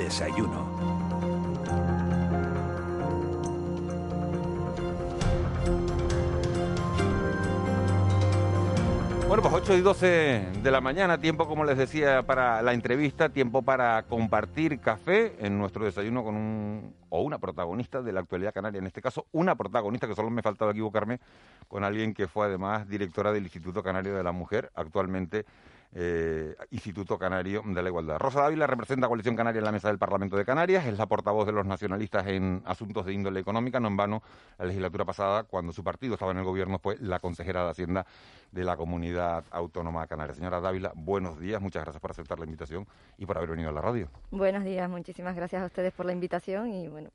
desayuno. Bueno, pues 8 y 12 de la mañana, tiempo, como les decía, para la entrevista, tiempo para compartir café en nuestro desayuno con un o una protagonista de la actualidad canaria, en este caso una protagonista, que solo me faltaba equivocarme, con alguien que fue además directora del Instituto Canario de la Mujer, actualmente eh, Instituto Canario de la Igualdad. Rosa Dávila representa a Coalición Canaria en la mesa del Parlamento de Canarias, es la portavoz de los nacionalistas en asuntos de índole económica, no en vano la legislatura pasada, cuando su partido estaba en el gobierno, fue la consejera de Hacienda de la Comunidad Autónoma Canaria. Señora Dávila, buenos días, muchas gracias por aceptar la invitación y por haber venido a la radio. Buenos días, muchísimas gracias a ustedes por la invitación y bueno,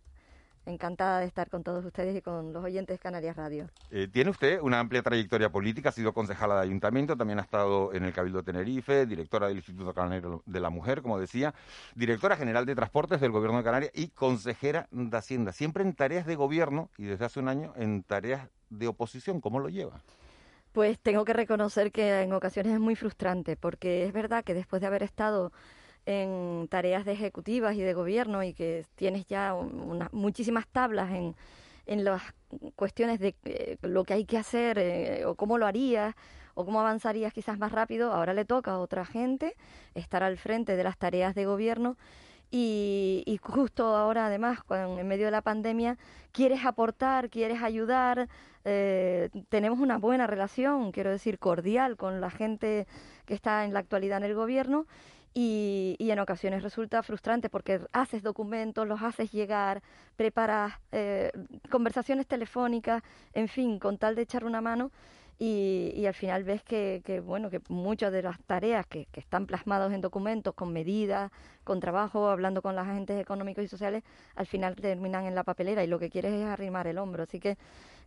encantada de estar con todos ustedes y con los oyentes de Canarias Radio. Eh, tiene usted una amplia trayectoria política, ha sido concejala de ayuntamiento, también ha estado en el Cabildo de Tenerife, directora del Instituto Canario de la Mujer, como decía, directora general de Transportes del Gobierno de Canarias y consejera de Hacienda, siempre en tareas de gobierno y desde hace un año en tareas de oposición. ¿Cómo lo lleva? Pues tengo que reconocer que en ocasiones es muy frustrante, porque es verdad que después de haber estado en tareas de ejecutivas y de gobierno y que tienes ya muchísimas tablas en, en las cuestiones de eh, lo que hay que hacer eh, o cómo lo harías o cómo avanzarías quizás más rápido, ahora le toca a otra gente estar al frente de las tareas de gobierno. Y, y justo ahora además en medio de la pandemia quieres aportar, quieres ayudar, eh, tenemos una buena relación, quiero decir cordial con la gente que está en la actualidad en el gobierno y, y, en ocasiones resulta frustrante porque haces documentos, los haces llegar, preparas eh, conversaciones telefónicas, en fin, con tal de echar una mano y, y al final ves que, que, bueno, que muchas de las tareas que, que están plasmadas en documentos, con medidas, con trabajo, hablando con los agentes económicos y sociales, al final terminan en la papelera y lo que quieres es arrimar el hombro. Así que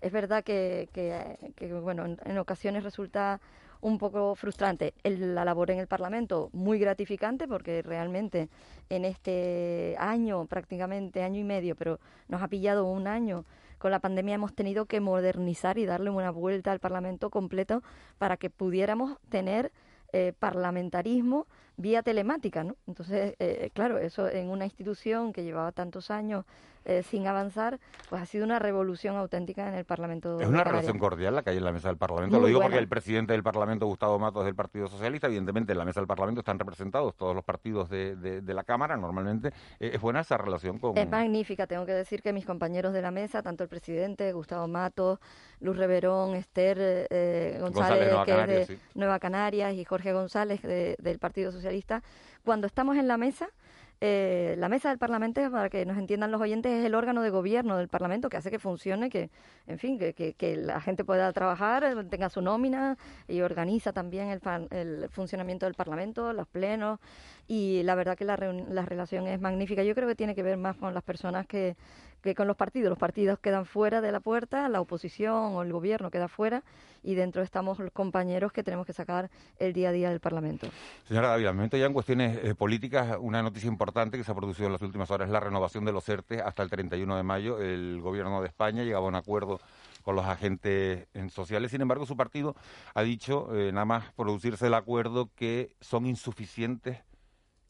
es verdad que, que bueno, en ocasiones resulta un poco frustrante. la labor en el Parlamento muy gratificante porque realmente en este año, prácticamente año y medio, pero nos ha pillado un año con la pandemia hemos tenido que modernizar y darle una vuelta al Parlamento completo para que pudiéramos tener eh, parlamentarismo vía telemática, ¿no? Entonces, eh, claro, eso en una institución que llevaba tantos años eh, sin avanzar, pues ha sido una revolución auténtica en el Parlamento. Es una relación cordial la que hay en la mesa del Parlamento. Lo digo porque el presidente del Parlamento, Gustavo Matos, del Partido Socialista, evidentemente en la mesa del Parlamento están representados todos los partidos de, de, la Cámara, normalmente. Eh, ¿Es buena esa relación con...? Es magnífica, tengo que decir que mis compañeros de la mesa, tanto el presidente, Gustavo Matos, Luz Reverón, Esther eh, González, Nueva, Canarias, de Nueva Canarias y Jorge González del Partido Socialista, cuando estamos en la mesa eh, la mesa del Parlamento, para que nos entiendan los oyentes, es el órgano de gobierno del Parlamento que hace que funcione, que, en fin, que, que, la gente pueda trabajar, tenga su nómina y organiza también el, el funcionamiento del Parlamento, los plenos. Y la verdad que la, la relación es magnífica. Yo creo que tiene que ver más con las personas que, que con los partidos. Los partidos quedan fuera de la puerta, la oposición o el gobierno queda fuera y dentro estamos los compañeros que tenemos que sacar el día a día del Parlamento. Señora David, al momento ya en cuestiones eh, políticas, una noticia importante que se ha producido en las últimas horas es la renovación de los ERTE hasta el 31 de mayo. El gobierno de España llegaba a un acuerdo con los agentes sociales. Sin embargo, su partido ha dicho, eh, nada más producirse el acuerdo, que son insuficientes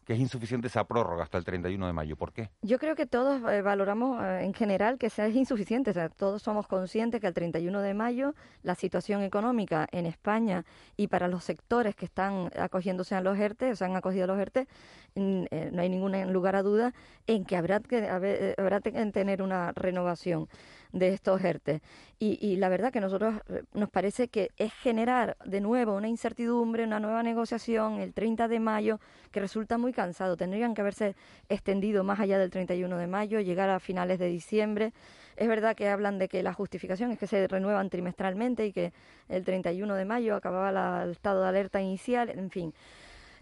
que es insuficiente esa prórroga hasta el 31 de mayo. ¿Por qué? Yo creo que todos eh, valoramos eh, en general que sea insuficiente. O sea, todos somos conscientes que el 31 de mayo la situación económica en España y para los sectores que están acogiéndose a los ERTE, o se han acogido a los ERTE, eh, no hay ningún lugar a duda en que habrá que, habrá que tener una renovación de estos ERTE. Y, y, la verdad que nosotros eh, nos parece que es generar de nuevo una incertidumbre, una nueva negociación el 30 de mayo que resulta muy cansado. Tendrían que haberse extendido más allá del 31 de mayo, llegar a finales de diciembre. Es verdad que hablan de que la justificación es que se renuevan trimestralmente y que el 31 de mayo acababa el estado de alerta inicial, en fin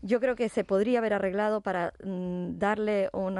yo creo que se podría haber arreglado para mm, darle un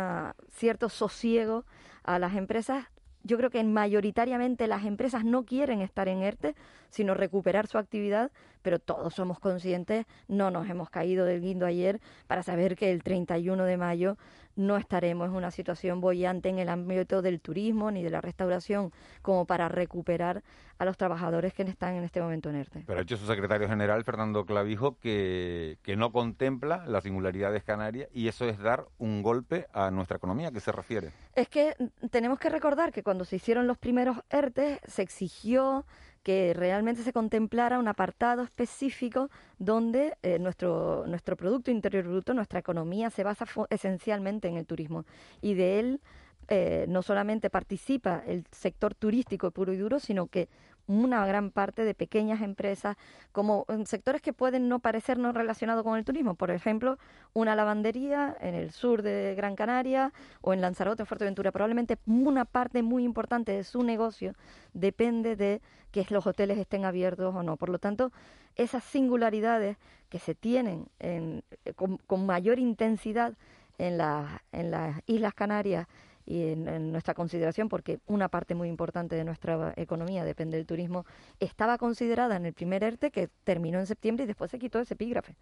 cierto sosiego a las empresas yo creo que mayoritariamente las empresas no quieren estar en ERTE, sino recuperar su actividad, pero todos somos conscientes, no nos hemos caído del guindo ayer para saber que el 31 de mayo no estaremos en una situación bollante en el ámbito del turismo ni de la restauración como para recuperar a los trabajadores que están en este momento en ERTE. Pero ha dicho su secretario general, Fernando Clavijo, que, que no contempla las singularidades canarias y eso es dar un golpe a nuestra economía. ¿A qué se refiere? Es que tenemos que recordar que cuando se hicieron los primeros ERTE se exigió que realmente se contemplara un apartado específico donde eh, nuestro, nuestro Producto Interior Bruto, nuestra economía, se basa esencialmente en el turismo. Y de él eh, no solamente participa el sector turístico puro y duro, sino que una gran parte de pequeñas empresas, como en sectores que pueden no parecernos relacionados con el turismo. Por ejemplo, una lavandería en el sur de Gran Canaria o en Lanzarote, en Fuerteventura. Probablemente una parte muy importante de su negocio depende de que los hoteles estén abiertos o no. Por lo tanto, esas singularidades que se tienen en, con, con, mayor intensidad en, la, en las Islas Canarias y en, nuestra consideración, porque una parte muy importante de nuestra economía depende del turismo, estaba considerada en el primer ERTE que terminó en septiembre y después se quitó ese epígrafe.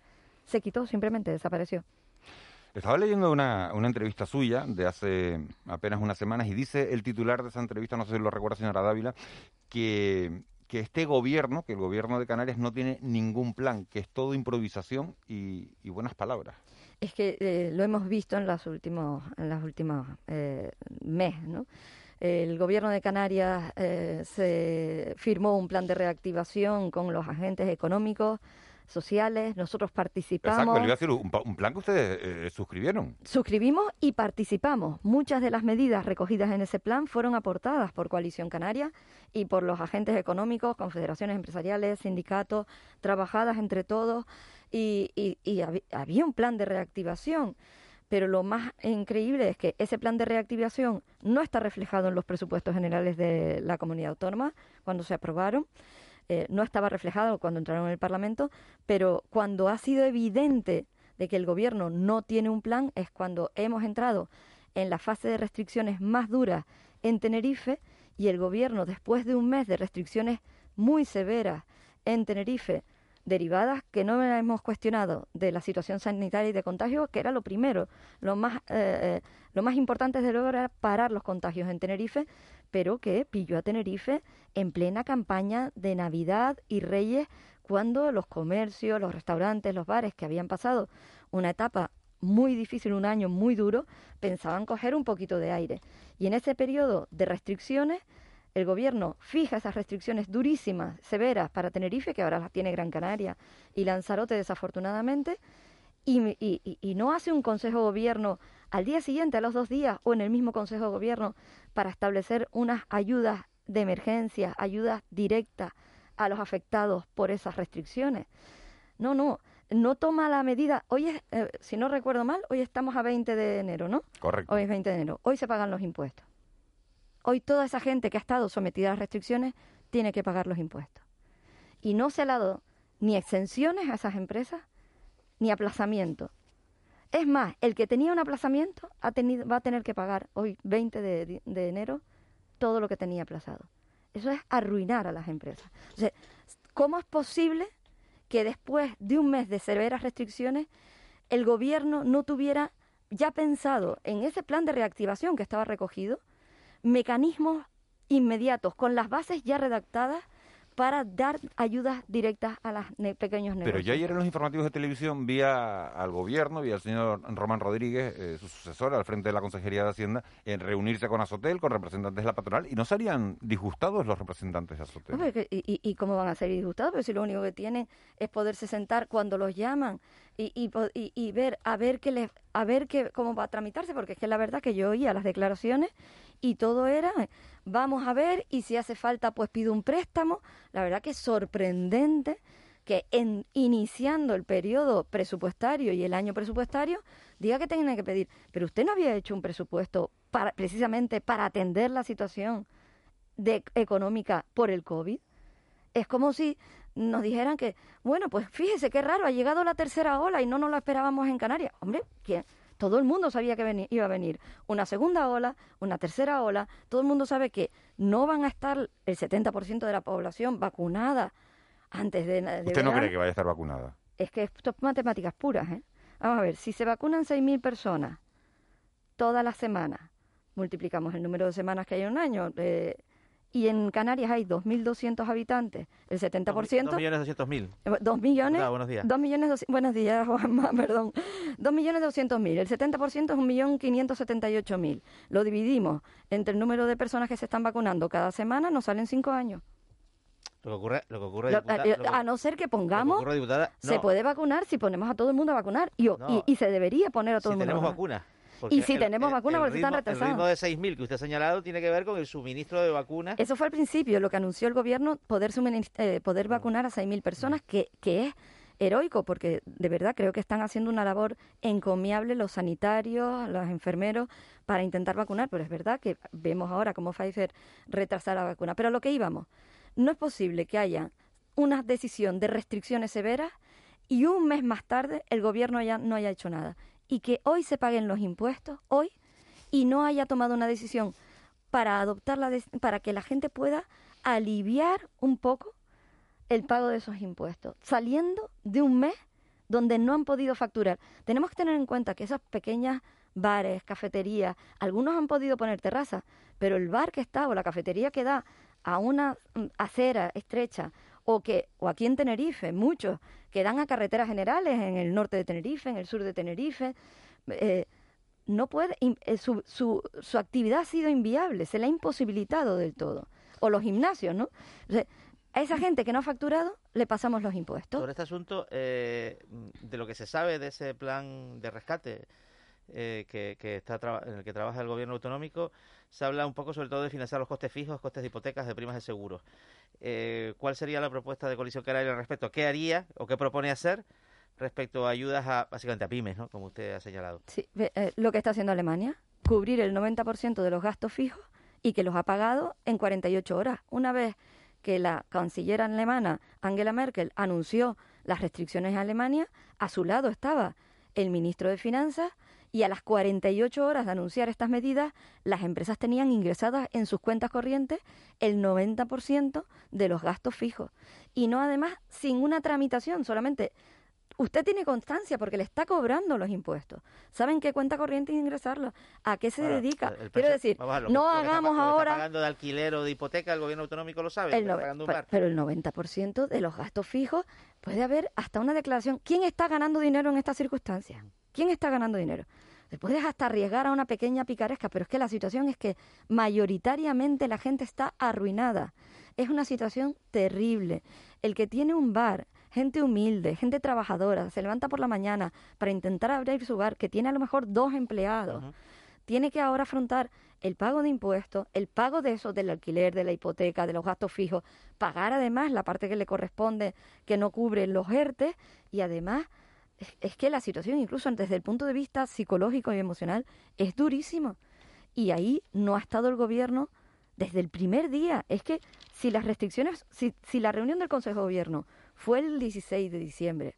Se quitó, simplemente desapareció. Estaba leyendo una, una, entrevista suya de hace apenas unas semanas y dice el titular de esa entrevista, no sé si lo recuerda señora Dávila, que, que este gobierno, que el gobierno de Canarias no tiene ningún plan, que es todo improvisación y buenas palabras es que eh, lo hemos visto en los últimos, en las últimas eh, meses, ¿no? El gobierno de Canarias eh, firmó un plan de reactivación con los agentes económicos, sociales, nosotros participamos. Exacto, le iba a decir, un, plan que ustedes eh, suscribieron. Suscribimos y participamos. Muchas de las medidas recogidas en ese plan fueron aportadas por Coalición Canaria y por los agentes económicos, confederaciones empresariales, sindicatos, trabajadas entre todos y, había un plan de reactivación. Pero lo más increíble es que ese plan de reactivación no está reflejado en los presupuestos generales de la comunidad autónoma cuando se aprobaron. Eh, no estaba reflejado cuando entraron en el Parlamento, pero cuando ha sido evidente de que el Gobierno no tiene un plan es cuando hemos entrado en la fase de restricciones más duras en Tenerife y el Gobierno, después de un mes de restricciones muy severas en Tenerife, derivadas que no hemos cuestionado de la situación sanitaria y de contagio, que era lo primero. Lo más, eh, eh, lo más importante de luego era parar los contagios en Tenerife, pero que pilló a Tenerife en plena campaña de Navidad y Reyes, cuando los comercios, los restaurantes, los bares que habían pasado una etapa muy difícil, un año muy duro, pensaban coger un poquito de aire. Y en ese periodo de restricciones, el gobierno fija esas restricciones durísimas, severas para Tenerife, que ahora las tiene Gran Canaria, y Lanzarote desafortunadamente, y, no hace un Consejo de Gobierno al día siguiente, a los dos días, o en el mismo Consejo de Gobierno, para establecer unas ayudas de emergencia, ayudas directas a los afectados por esas restricciones. No, no, no toma la medida. Hoy, es, eh, si no recuerdo mal, hoy estamos a 20 de enero, ¿no? Correcto. Hoy es 20 de enero. Hoy se pagan los impuestos. Hoy toda esa gente que ha estado sometida a las restricciones tiene que pagar los impuestos. Y no se ha dado ni exenciones a esas empresas, ni aplazamiento. Es más, el que tenía un aplazamiento ha tenido, va a tener que pagar hoy, 20 de, enero, todo lo que tenía aplazado. Eso es arruinar a las empresas. ¿cómo es posible que después de un mes de severas restricciones el gobierno no tuviera ya pensado en ese plan de reactivación que estaba recogido mecanismos inmediatos, con las bases ya redactadas para dar ayudas directas a los pequeños negocios. Pero yo ayer en los informativos de televisión vi al gobierno, vi al señor Román Rodríguez, eh, su sucesor al frente de la Consejería de Hacienda, en reunirse con Azotel, con representantes de la patronal, y no serían disgustados los representantes de Azotel. ¿y, y, cómo van a ser disgustados? Pero si lo único que tienen es poderse sentar cuando los llaman y, y, ver a ver qué les, a ver qué, cómo va a tramitarse, porque es que la verdad que yo oía las declaraciones y todo era, vamos a ver, y si hace falta, pues pido un préstamo. La verdad que es sorprendente que en, iniciando el periodo presupuestario y el año presupuestario, diga que tiene que pedir. Pero usted no había hecho un presupuesto para, precisamente para atender la situación de, económica por el COVID. Es como si nos dijeran que, bueno, pues fíjese qué raro, ha llegado la tercera ola y no nos lo esperábamos en Canarias. Hombre, ¿quién? Todo el mundo sabía que iba a venir una segunda ola, una tercera ola. Todo el mundo sabe que no van a estar el 70% de la población vacunada antes de, de ¿Usted no verano. cree que vaya a estar vacunada? Es que esto es matemáticas puras, ¿eh? Vamos a ver, si se vacunan 6.000 personas todas las semanas, multiplicamos el número de semanas que hay en un año, eh, y en Canarias hay 2.200 habitantes, el 70%... 2 millones doscientos mil. Eh, Dos millones. Buenos días. Dos millones doci- buenos días, Juanma, perdón. Dos millones doscientos mil. El 70% es un millón quinientos setenta y ocho mil. Lo dividimos entre el número de personas que se están vacunando cada semana, nos salen cinco años. Lo que ocurre, lo que ocurre, Lo- diputada- eh, lo que- a no ser que pongamos, ocurre, diputada, se no, puede vacunar si ponemos a todo el mundo a vacunar. Y, o- y- No. y se debería poner a todo si el mundo tenemos a vacunar. vacunas. Porque si tenemos vacunas, porque están retrasados. El ritmo de 6.000 que usted ha señalado tiene que ver con el suministro de vacunas. Eso fue al principio, lo que anunció el gobierno, poder, eh, poder vacunar a 6.000 personas, que, que es heroico, porque de verdad creo que están haciendo una labor encomiable los sanitarios, los enfermeros, para intentar vacunar, pero es verdad que vemos ahora cómo Pfizer retrasa la vacuna. Pero a lo que íbamos, no es posible que haya una decisión de restricciones severas y un mes más tarde el gobierno ya no haya hecho nada. Y que hoy se paguen los impuestos, hoy, y no haya tomado una decisión para adoptar la des- para que la gente pueda aliviar un poco el pago de esos impuestos, saliendo de un mes donde no han podido facturar. Tenemos que tener en cuenta que esas pequeñas bares, cafeterías, algunos han podido poner terrazas, pero el bar que está o la cafetería que da a una mm, acera estrecha o que o aquí en Tenerife, muchos que dan a carreteras generales en el norte de Tenerife, en el sur de Tenerife, eh, no puede, eh, su, su, su actividad ha sido inviable, se le ha imposibilitado del todo. O los gimnasios, ¿no? A esa gente que no ha facturado le pasamos los impuestos. Sobre este asunto, eh, de lo que se sabe de ese plan de rescate eh, que, que está en el que trabaja el gobierno autonómico, se habla un poco sobre todo de financiar los costes fijos, costes de hipotecas, de primas de seguros. Eh, ¿Cuál sería la propuesta de Coalición Canaria al respecto? ¿Qué haría o qué propone hacer respecto a ayudas a, básicamente a pymes, ¿no? como usted ha señalado? Sí, eh, lo que está haciendo Alemania, cubrir el 90% de los gastos fijos y que los ha pagado en 48 horas. Una vez que la canciller alemana Angela Merkel anunció las restricciones a Alemania, a su lado estaba el ministro de Finanzas y a las 48 horas de anunciar estas medidas, las empresas tenían ingresadas en sus cuentas corrientes el 90% de los gastos fijos. Y no además sin una tramitación, solamente usted tiene constancia porque le está cobrando los impuestos. ¿Saben qué cuenta corriente ingresarlo? ¿A qué se Ahora, dedica? Quiero decir, que- no lo que está hagamos pa- lo que está ahora... pagando de alquiler o de hipoteca, el gobierno autonómico lo sabe. El un pero el 90% de los gastos fijos puede haber hasta una declaración. ¿Quién está ganando dinero en estas circunstancias? ¿Quién está ganando dinero? Te puedes hasta arriesgar a una pequeña picaresca, pero es que la situación es que mayoritariamente la gente está arruinada. Es una situación terrible. El que tiene un bar, gente humilde, gente trabajadora, se levanta por la mañana para intentar abrir su bar, que tiene a lo mejor dos empleados, tiene que ahora afrontar el pago de impuestos, el pago de eso, del alquiler, de la hipoteca, de los gastos fijos, pagar además la parte que le corresponde que no cubre los ERTE y además es, que la situación incluso desde el punto de vista psicológico y emocional es durísimo. Y ahí no ha estado el gobierno desde el primer día. Es que si las restricciones, si, si la reunión del Consejo de Gobierno fue el 16 de diciembre,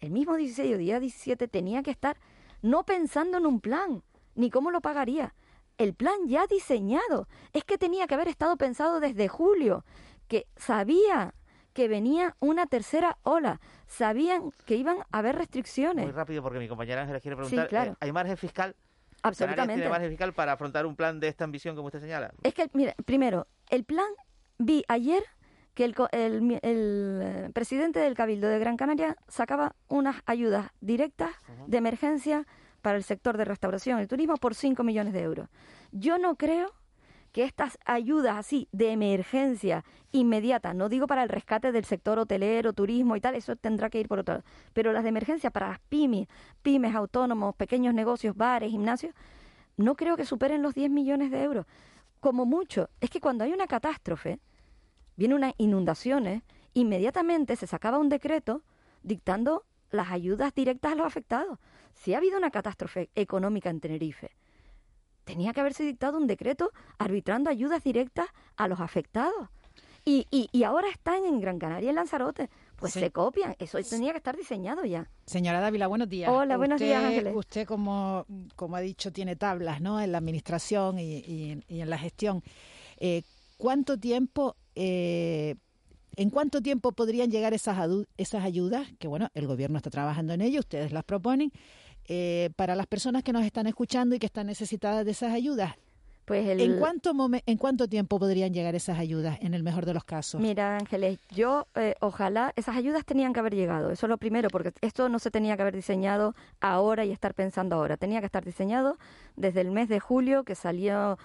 el mismo 16 o día 17 tenía que estar no pensando en un plan, ni cómo lo pagaría. El plan ya diseñado. Es que tenía que haber estado pensado desde julio, que sabía que venía una tercera ola, sabían que iban a haber restricciones. Muy rápido porque mi compañera Ángeles quiere Sí, preguntar. claro. eh, ¿Hay margen fiscal? ¿Canarias Absolutamente. tiene margen fiscal para afrontar un plan de esta ambición como usted señala? Es que, mira, primero, el plan, vi ayer que el, el el, eh, presidente del Cabildo de Gran Canaria sacaba unas ayudas directas de emergencia para el sector de restauración y el turismo por 5 millones de euros. Yo no creo que estas ayudas así de emergencia inmediata, no digo para el rescate del sector hotelero, turismo y tal, eso tendrá que ir por otro lado, pero las de emergencia para las pymes, pymes, autónomos, pequeños negocios, bares, gimnasios, no creo que superen los 10 millones de euros. Como mucho, es que cuando hay una catástrofe, vienen unas inundaciones, inmediatamente se sacaba un decreto dictando las ayudas directas a los afectados. Si ha habido una catástrofe económica en Tenerife, tenía que haberse dictado un decreto arbitrando ayudas directas a los afectados. Y, y, y ahora están en Gran Canaria y en Lanzarote. Pues Sí. se copian. Eso tenía que estar diseñado ya. Señora Dávila, buenos días. Hola, buenos días, Ángeles. Usted, como, como ha dicho, tiene tablas ¿no? en la administración y, y- y en la gestión. Eh, ¿Cuánto tiempo eh, ¿En cuánto tiempo podrían llegar esas, esas ayudas? Que bueno, el gobierno está trabajando en ello, ustedes las proponen. Eh, para las personas que nos están escuchando y que están necesitadas de esas ayudas, pues ¿En, cuánto ¿En cuánto tiempo podrían llegar esas ayudas, en el mejor de los casos? Mira, Ángeles, yo eh, ojalá esas ayudas tenían que haber llegado. Eso es lo primero, porque esto no se tenía que haber diseñado ahora y estar pensando ahora. Tenía que estar diseñado desde el mes de julio, que salió.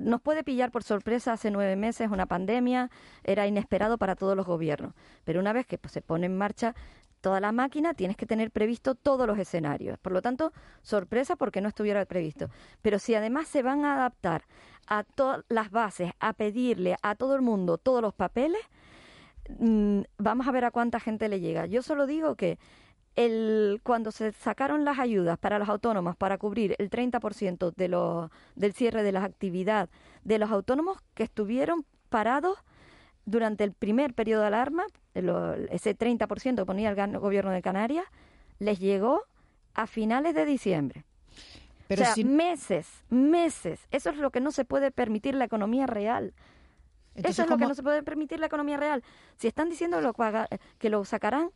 Nos puede pillar por sorpresa hace nueve meses una pandemia, era inesperado para todos los gobiernos. Pero una vez que pues, se pone en marcha, toda la máquina, tienes que tener previsto todos los escenarios. Por lo tanto, sorpresa porque no estuviera previsto. Pero si además se van a adaptar a todas las bases, a pedirle a todo el mundo todos los papeles, mm, vamos a ver a cuánta gente le llega. Yo solo digo que el, cuando se sacaron las ayudas para los autónomos para cubrir el 30% de los, del cierre de la actividad de los autónomos que estuvieron parados durante el primer periodo de alarma, ese 30% que ponía el gobierno de Canarias, les llegó a finales de diciembre. Pero o sea, meses, meses. Eso es lo que no se puede permitir la economía real. Eso es lo que no se puede permitir la economía real. Si están diciendo lo, que lo sacarán,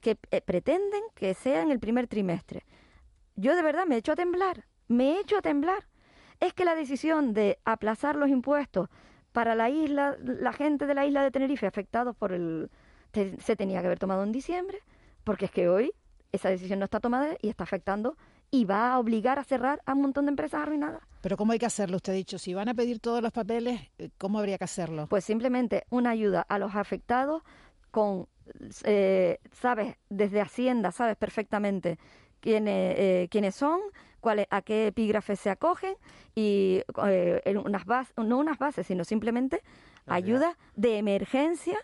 que eh, pretenden que sea en el primer trimestre. Yo de verdad me he hecho a temblar, me he hecho a temblar. Es que la decisión de aplazar los impuestos para la isla, la gente de la isla de Tenerife afectados por el... se tenía que haber tomado en diciembre, porque es que hoy esa decisión no está tomada y está afectando y va a obligar a cerrar a un montón de empresas arruinadas. Pero ¿cómo hay que hacerlo? Usted ha dicho, si van a pedir todos los papeles, eh, ¿cómo habría que hacerlo? Pues simplemente una ayuda a los afectados con, eh, sabes, desde Hacienda, sabes perfectamente quiénes, eh, quiénes son, cuál, a qué epígrafe se acogen y eh, unas bases, no unas bases, sino simplemente ayuda de emergencia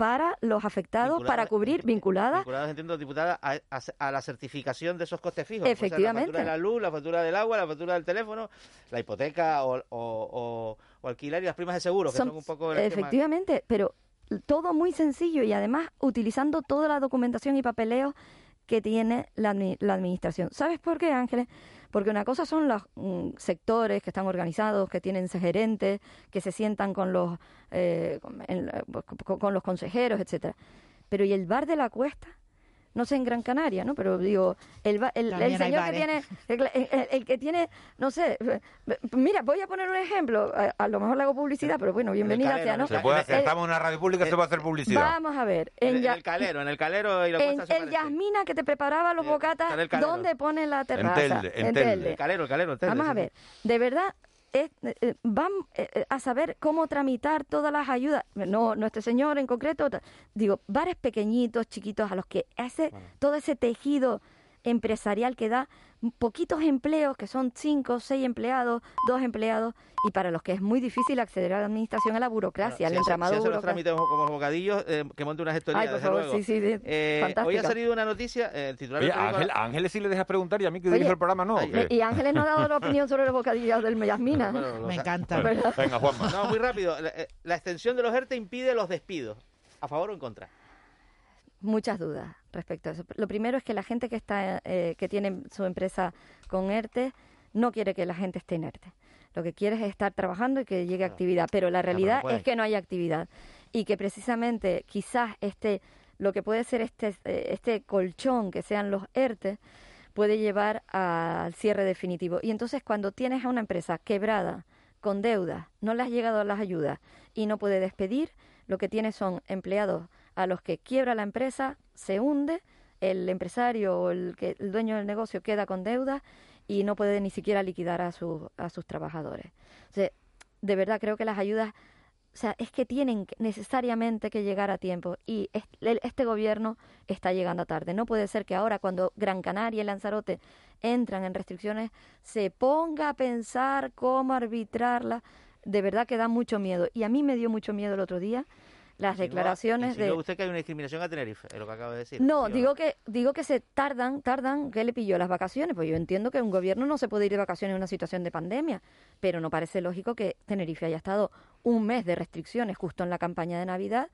para los afectados, para cubrir, vinculadas. Vinculadas, entiendo, diputada, a, la certificación de esos costes fijos. Efectivamente. la factura de la luz, la factura del agua, la factura del teléfono, la hipoteca o, o, alquilar y las primas de seguro, que son, un poco... efectivamente, pero todo muy sencillo y además utilizando toda la documentación y papeleo que tiene la, la administración. ¿Sabes por qué, Ángeles? Porque una cosa son los mm, sectores que están organizados, que tienen gerentes, que se sientan con los, eh, con, los consejeros, etcétera. Pero ¿y el bar de la cuesta? No sé en Gran Canaria, ¿no? Pero digo, el, el, señor que tiene, el, que tiene, no sé, mira, voy a poner un ejemplo, a, lo mejor le hago publicidad, pero bueno, bienvenida sea, ¿no? Se puede hacer, estamos en una radio pública, se puede hacer publicidad. Vamos a ver. En, el calero, en el calero y la en, El Yasmina que te preparaba los bocatas, ¿dónde pone la terraza? En Telde. En Telde. El calero, el calero, Vamos a ver, de verdad, eh, eh, van eh, a saber cómo tramitar todas las ayudas. No, no este señor en concreto, digo, bares pequeñitos, chiquitos, a los que ese, todo ese tejido empresarial que da poquitos empleos, que son cinco, seis empleados, dos empleados, y para los que es muy difícil acceder a la administración, a la burocracia, al entramado si los trámites como los bocadillos, eh, que monte una gestoría, Ay, por favor, Sí, sí, eh, hoy ha salido una noticia, eh, el titular Oye, Ángel, Ángeles sí le dejas preguntar y a mí que dirijo el programa no. y Ángeles no ha dado la opinión sobre los bocadillos del Mellasmina. Me encanta. Venga, Juanma. No, muy rápido. La, extensión de los ERTE impide los despidos. ¿A favor o en contra? Muchas dudas respecto a eso. Lo primero es que la gente que está que tiene su empresa con ERTE no quiere que la gente esté en ERTE lo que quieres es estar trabajando y que llegue actividad, pero la realidad es que no hay actividad y que precisamente quizás este lo que puede ser este eh, este colchón que sean los ERTE puede llevar al cierre definitivo. Y entonces cuando tienes a una empresa quebrada, con deudas, no le has llegado a las ayudas y no puede despedir, lo que tiene son empleados a los que quiebra la empresa, se hunde, el empresario o el, que, el dueño del negocio queda con deudas y no puede ni siquiera liquidar a, sus a sus trabajadores. De verdad creo que las ayudas, o sea, es que tienen necesariamente que llegar a tiempo y este gobierno está llegando tarde. No puede ser que ahora cuando Gran Canaria y Lanzarote entran en restricciones se ponga a pensar cómo arbitrarla. De verdad que da mucho miedo. Y a mí me dio mucho miedo el otro día las declaraciones de usted que hay una discriminación a Tenerife, es lo que acaba de decir. No, digo que digo que se tardan, tardan, que le pilló las vacaciones, pues yo entiendo que un gobierno no se puede ir de vacaciones en una situación de pandemia, pero no parece lógico que Tenerife haya estado un mes de restricciones justo en la campaña de Navidad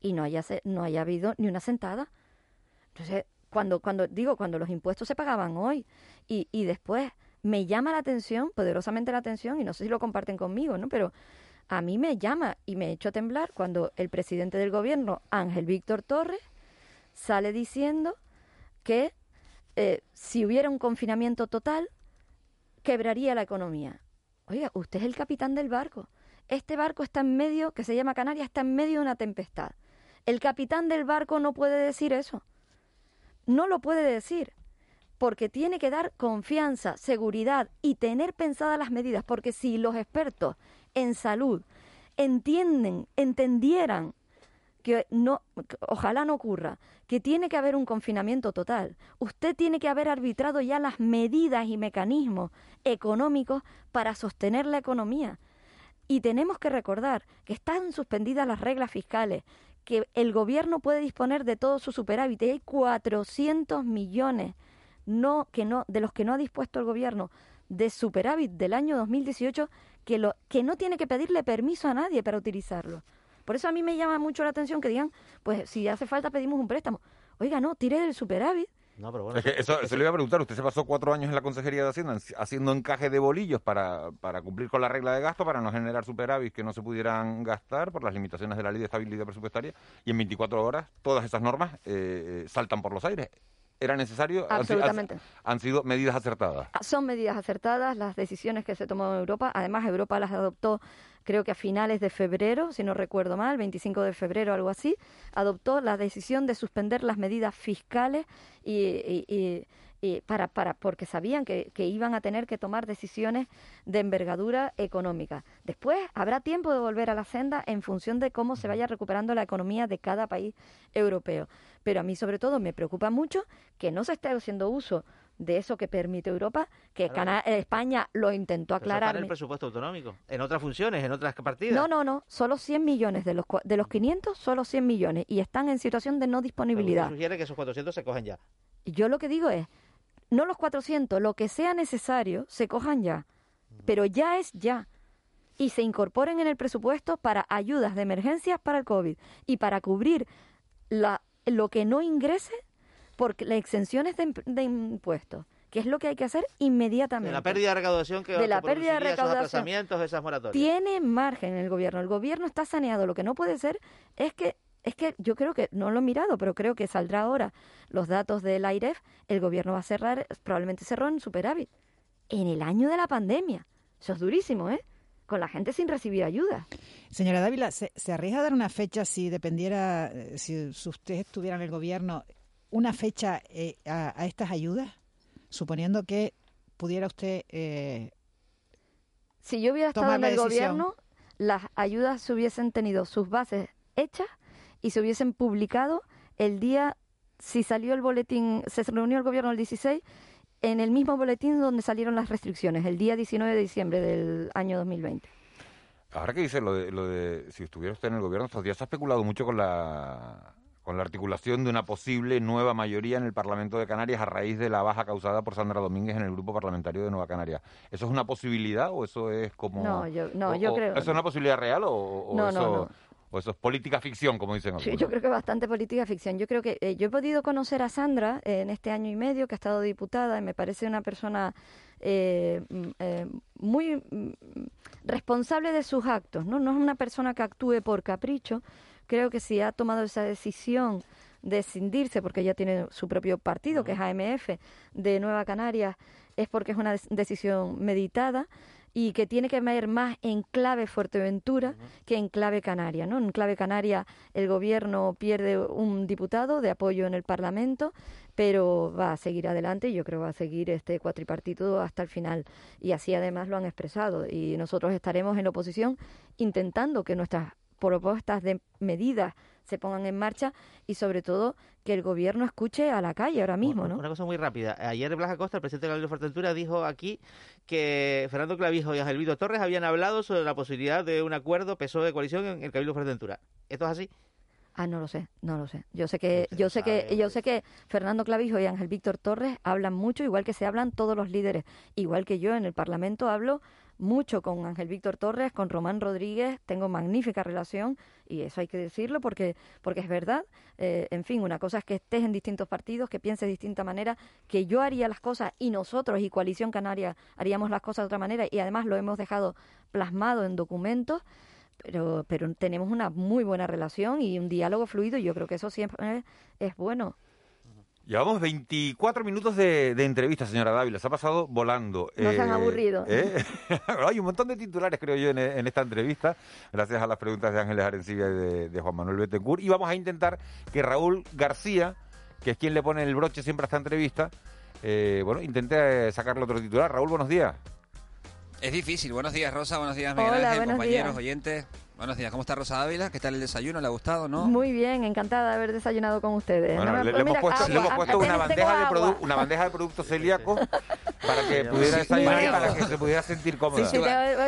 y no haya no haya habido ni una sentada. Entonces, cuando cuando digo cuando los impuestos se pagaban hoy y, y después me llama la atención, poderosamente la atención, y no sé si lo comparten conmigo, ¿no? Pero a mí me llama y me echo a temblar cuando el presidente del gobierno, Ángel Víctor Torres, sale diciendo que eh, si hubiera un confinamiento total, quebraría la economía. Oiga, usted es el capitán del barco. Este barco está en medio, que se llama Canarias, está en medio de una tempestad. El capitán del barco no puede decir eso. No lo puede decir porque tiene que dar confianza, seguridad y tener pensadas las medidas, porque si los expertos en salud entienden, entendieran que no, ojalá no ocurra, que tiene que haber un confinamiento total. Usted tiene que haber arbitrado ya las medidas y mecanismos económicos para sostener la economía. Y tenemos que recordar que están suspendidas las reglas fiscales, que el gobierno puede disponer de todo su superávit. Y hay 400 millones no, que no, de los que no ha dispuesto el gobierno de superávit del año 2018 que, lo, que no tiene que pedirle permiso a nadie para utilizarlo. Por eso a mí me llama mucho la atención que digan, pues si hace falta pedimos un préstamo. Oiga, no, tire del superávit. No, pero bueno, eso, se lo iba a preguntar. Usted se pasó cuatro años en la Consejería de Hacienda haciendo encaje de bolillos para, para cumplir con la regla de gasto, para no generar superávit que no se pudieran gastar por las limitaciones de la Ley de Estabilidad Presupuestaria. Y en 24 horas todas esas normas eh, eh, saltan por los aires era necesario? Absolutamente. Han, sido medidas acertadas? Ah, son medidas acertadas las decisiones que se tomó en Europa. Además, Europa las adoptó creo que a finales de febrero, si no recuerdo mal, 25 de febrero, algo así, adoptó la decisión de suspender las medidas fiscales y para, para, porque sabían que, que, iban a tener que tomar decisiones de envergadura económica. Después habrá tiempo de volver a la senda en función de cómo se vaya recuperando la economía de cada país europeo. Pero a mí sobre todo me preocupa mucho que no se esté haciendo uso de eso que permite Europa, que España lo intentó aclarar. en el presupuesto autonómico, en otras funciones, en otras partidas. No, no, no, solo 100 millones de los de los 500, solo 100 millones y están en situación de no disponibilidad. sugiere que esos 400 se cogen ya. Yo lo que digo es, no los 400, lo que sea necesario, se cojan ya. Pero ya es ya. Y se incorporen en el presupuesto para ayudas de emergencias para el COVID y para cubrir la, lo que no ingrese por las exenciones de, impuestos que es lo que hay que hacer inmediatamente. De la pérdida de recaudación que de la pérdida de recaudación esas moratorias. Tiene margen el gobierno. El gobierno está saneado. Lo que no puede ser es que es que yo creo que, no lo he mirado, pero creo que saldrá ahora los datos del AIREF, el gobierno va a cerrar, probablemente cerró en superávit, en el año de la pandemia. Eso es durísimo, ¿eh? Con la gente sin recibir ayuda. Señora Dávila, ¿se, arriesga a dar una fecha si dependiera, eh, si, usted estuviera en el gobierno, una fecha eh, a, estas ayudas? Suponiendo que pudiera usted... Eh, si yo hubiera estado en el gobierno, las ayudas se hubiesen tenido sus bases hechas y se hubiesen publicado el día, si salió el boletín, se reunió el gobierno el 16, en el mismo boletín donde salieron las restricciones, el día 19 de diciembre del año 2020. Ahora que dice lo de, lo de si estuviera usted en el gobierno estos días, se ha especulado mucho con la, con la articulación de una posible nueva mayoría en el Parlamento de Canarias a raíz de la baja causada por Sandra Domínguez en el grupo parlamentario de Nueva Canaria. ¿Eso es una posibilidad o eso es como...? No, yo, no, yo creo... ¿Eso es una posibilidad real o, no, eso...? No, no. ¿O eso es política ficción, como dicen algunos? yo creo que bastante política ficción. Yo creo que eh, yo he podido conocer a Sandra eh, en este año y medio que ha estado diputada y me parece una persona eh, mm, muy mm, responsable de sus actos. ¿no? no es una persona que actúe por capricho. Creo que si ha tomado esa decisión de escindirse, porque ella tiene su propio partido, que es AMF, de Nueva Canarias, es porque es una decisión meditada y que tiene que ver más en clave Fuerteventura que en clave Canaria. ¿no? En clave Canaria el gobierno pierde un diputado de apoyo en el Parlamento, pero va a seguir adelante y yo creo que va a seguir este cuatripartito hasta el final. Y así además lo han expresado. Y nosotros estaremos en la oposición intentando que nuestras propuestas de medidas se pongan en marcha y sobre todo que el gobierno escuche a la calle ahora mismo, ¿no? Una cosa muy rápida. Ayer Blas Acosta, el presidente de la Fuerteventura, dijo aquí que Fernando Clavijo y Ángel Vito Torres habían hablado sobre la posibilidad de un acuerdo PSOE de coalición en el Cabildo Fuerteventura. ¿Esto es así? Ah, no lo sé, no lo sé. Yo sé que, yo sé que, yo sé que Fernando Clavijo y Ángel Víctor Torres hablan mucho, igual que se hablan todos los líderes, igual que yo en el Parlamento hablo mucho con Ángel Víctor Torres, con Román Rodríguez, tengo magnífica relación y eso hay que decirlo porque, porque es verdad. Eh, en fin, una cosa es que estés en distintos partidos, que pienses de distinta manera, que yo haría las cosas y nosotros y Coalición Canaria haríamos las cosas de otra manera y además lo hemos dejado plasmado en documentos. pero, pero tenemos una muy buena relación y un diálogo fluido y yo creo que eso siempre es, bueno. Llevamos 24 minutos de, entrevista, señora Dávila. Se ha pasado volando. No se han eh, aburrido. ¿eh? Hay un montón de titulares, creo yo, en, esta entrevista, gracias a las preguntas de Ángeles Arencibia y de, Juan Manuel Betancourt. Y vamos a intentar que Raúl García, que es quien le pone el broche siempre a esta entrevista, eh, bueno, intente sacarle otro titular. Raúl, buenos días. Es difícil. Buenos días, Rosa. Buenos días, Miguel Ángel, compañeros, oyentes. Buenos días, ¿cómo está Rosa Dávila? ¿Qué tal el desayuno? ¿Le ha gustado, no? Muy bien, encantada de haber desayunado con ustedes. Bueno, le, hemos puesto, una, bandeja de una bandeja de productos celíacos para que pudiera desayunar y para que se pudiera sentir cómoda. Sí, sí,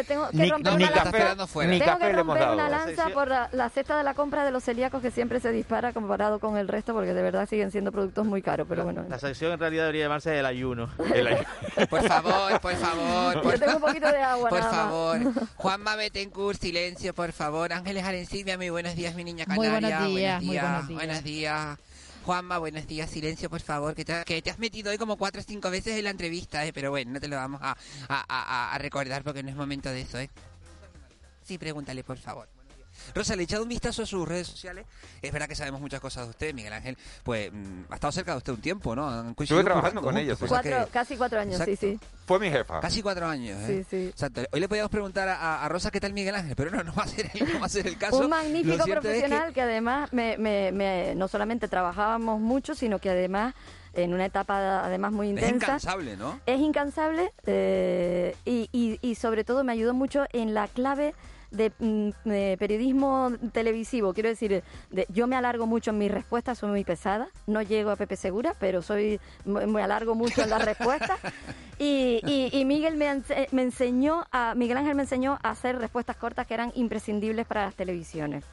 tengo que romper ni, una café, ni café le hemos dado. una lanza por la, cesta de la compra de los celíacos que siempre se dispara comparado con el resto porque de verdad siguen siendo productos muy caros, pero bueno. La sección en realidad debería llamarse el ayuno. El ayuno. por favor, por favor. Por, Yo tengo un poquito de agua, Por favor. Juanma Betancourt, silencio, por favor. Ángeles Silvia, muy buenos días, mi niña canaria. Muy buenos días, muy buenos días. Buenos días. Juanma, buenos días, silencio por favor, que te, has metido hoy como cuatro o cinco veces en la entrevista, ¿eh? pero bueno, no te lo vamos a recordar porque no es momento de eso. ¿eh? Sí, pregúntale por favor. Rosa, le he echado un vistazo a sus redes sociales. Es verdad que sabemos muchas cosas de usted, Miguel Ángel. Pues mm, ha estado cerca de usted un tiempo, ¿no? Estuve trabajando con ellos. casi cuatro años, sí, sí. Fue mi jefa. Casi cuatro años, ¿eh? Sí, sí. Exacto. Hoy le podíamos preguntar a, Rosa qué tal Miguel Ángel, pero no, no va a ser el, no va a ser el caso. un magnífico profesional que... además me, me, no solamente trabajábamos mucho, sino que además en una etapa además muy intensa. Es incansable, ¿no? Es incansable eh, y, y, y, sobre todo me ayudó mucho en la clave Mm, de, periodismo televisivo, quiero decir, de, yo me alargo mucho en mis respuestas, soy muy pesada, no llego a Pepe Segura, pero soy me alargo mucho en las respuestas. Y, y, Miguel me, me enseñó, Miguel Ángel me enseñó a hacer respuestas cortas que eran imprescindibles para las televisiones.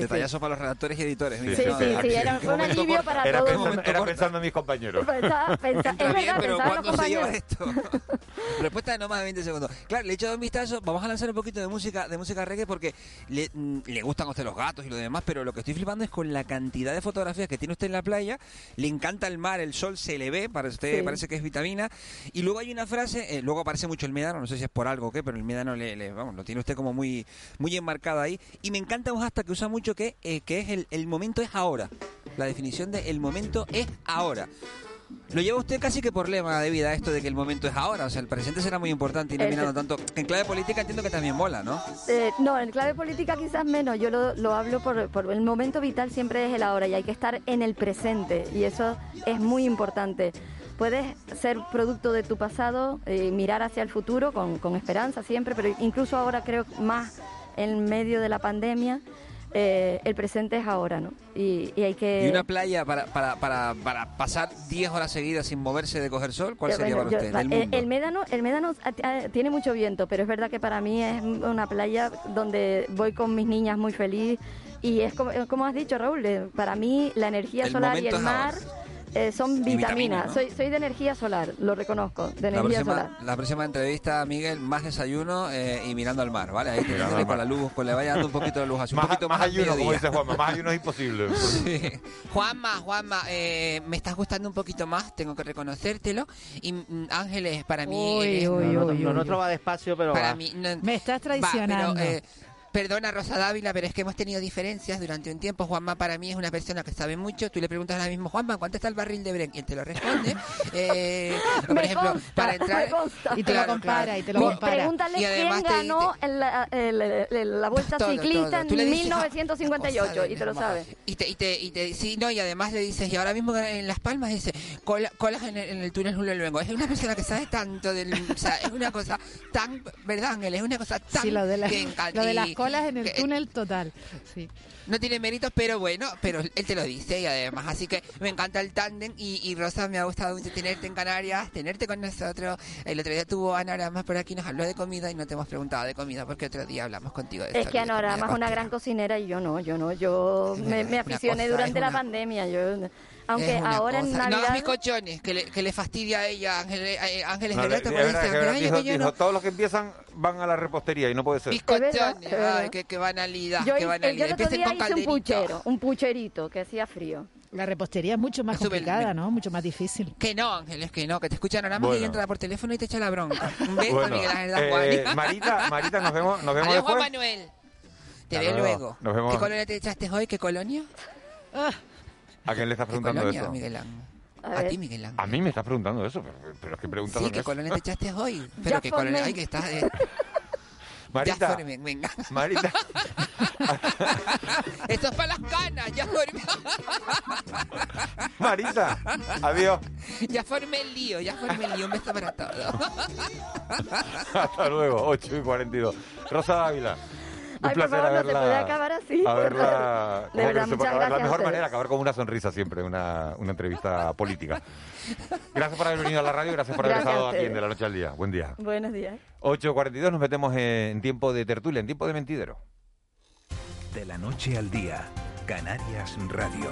Detallazo para los redactores y editores. Sí, sí, sí, era un alivio para todos. Pensando, era pensando en mis compañeros. Pensaba, pensaba, es verdad, pero ¿cuándo se lleva esto? Respuesta de no más de 20 segundos. Claro, le he echado un vistazo. Vamos a lanzar un poquito de música de música reggae porque le, mm, le gustan a usted los gatos y lo demás, pero lo que estoy flipando es con la cantidad de fotografías que tiene usted en la playa. Le encanta el mar, el sol se le ve, para usted parece que es vitamina. Y luego hay una frase, eh, luego aparece mucho el médano, no sé si es por algo o qué, pero el médano le, vamos, lo tiene usted como muy, muy enmarcado ahí. Y me encanta un hashtag que usa mucho que, eh, que es el, momento es ahora. La definición de el momento es ahora. Lo lleva usted casi que por lema de vida esto de que el momento es ahora. O sea, el presente será muy importante y no mirando tanto. En clave política entiendo que también mola, ¿no? Eh, no, en clave política quizás menos. Yo lo, lo hablo por, por, el momento vital siempre es el ahora y hay que estar en el presente. Y eso es muy importante. Puedes ser producto de tu pasado, eh, mirar hacia el futuro con, con esperanza siempre, pero incluso ahora creo más en medio de la pandemia eh, el presente es ahora, ¿no? Y, hay que... ¿Y una playa para, para, para, para pasar 10 horas seguidas sin moverse de coger sol? ¿Cuál sería para usted? El, el, Médano, el Médano tiene mucho viento, pero es verdad que para mí es una playa donde voy con mis niñas muy feliz y es como, como has dicho, Raúl, para mí la energía solar y el mar... Eh, son vitaminas. soy, soy de energía solar, lo reconozco, de energía la próxima, solar. La próxima entrevista, Miguel, más desayuno eh, y mirando al mar, ¿vale? Ahí te con la luz, con le vaya dando un poquito de luz. Así, más, un poquito más, ayuno, como dice Juanma, más ayuno es imposible. Juanma, Juanma, eh, me estás gustando un poquito más, tengo que reconocértelo. Y mm, Ángeles, para mí... Uy, uy, uy, no, no, va despacio, pero para Mí, me estás traicionando. Perdona, Rosa Dávila, pero es que hemos tenido diferencias durante un tiempo. Juanma para mí es una persona que sabe mucho. Tú le preguntas ahora mismo, Juanma, ¿cuánto está el barril de Bren? Y él te lo responde. Eh, por ejemplo, para entrar... Y te lo compara, y te lo compara. Pregúntale quién ganó la, la, vuelta ciclista en 1958, y te lo sabes. Y te, y te, y te, sí, no, y además le dices, y ahora mismo en Las Palmas dice, colas en el, túnel Julio Luengo. Es una persona que sabe tanto del... O sea, es una cosa tan... ¿Verdad, Ángel? Es una cosa tan... Sí, lo de, la, lo de las en el túnel total. Sí. No tiene méritos, pero bueno, pero él te lo dice y además, así que me encanta el tándem y, Rosa, me ha gustado mucho tenerte en Canarias, tenerte con nosotros. El otro día tuvo Anoramas por aquí, nos habló de comida y no te hemos preguntado de comida porque otro día hablamos contigo de Es que Anoramas es una gran cocinera y yo no, yo no, yo me, me aficioné durante la pandemia, yo aunque ahora en Navidad... No, bizcochones, que le, que le fastidia a ella, Ángeles, eh, Ángeles no, dijo, todos los que empiezan van a la repostería y no puede ser. Bizcochones, ay, que, que, van a Lida, que van a Lida. Yo el otro día hice un puchero, un pucherito que hacía frío. La repostería es mucho más complicada, ¿no? Mucho más difícil. Que no, Ángeles, que no, que te escuchan ahora más y entra por teléfono y te echa la bronca. Un beso, Miguel Ángel eh, Marita, Marita, nos vemos, nos vemos Adiós, después. Juan Manuel. Te veo luego. ¿Qué colonia te echaste hoy? ¿Qué colonia? ¿A quién le estás preguntando colonia, eso? Miguel A, ti, Miguel Ángel. A mí me estás preguntando eso, pero, es que preguntas Sí, ¿qué colonia te echaste hoy? Pero qué colonia... Ay, que estás... Eh. Marita. Ya venga. Marita. Esto es para las canas, ya formé. Marita, adiós. Ya formé el lío, ya formé el lío, un beso para todos. Hasta luego, 8 y 42. Rosa Ávila. Un Ay, placer por favor, haberla. No se puede acabar así. Haberla. De verdad, muchas acabar, gracias la mejor manera, acabar con una sonrisa siempre, una, una entrevista política. Gracias por haber venido a la radio, gracias por haber estado aquí en De la Noche al Día. Buen día. Buenos días. 8.42, nos metemos en tiempo de tertulia, en tiempo de mentidero. De la Noche al Día, Canarias Radio.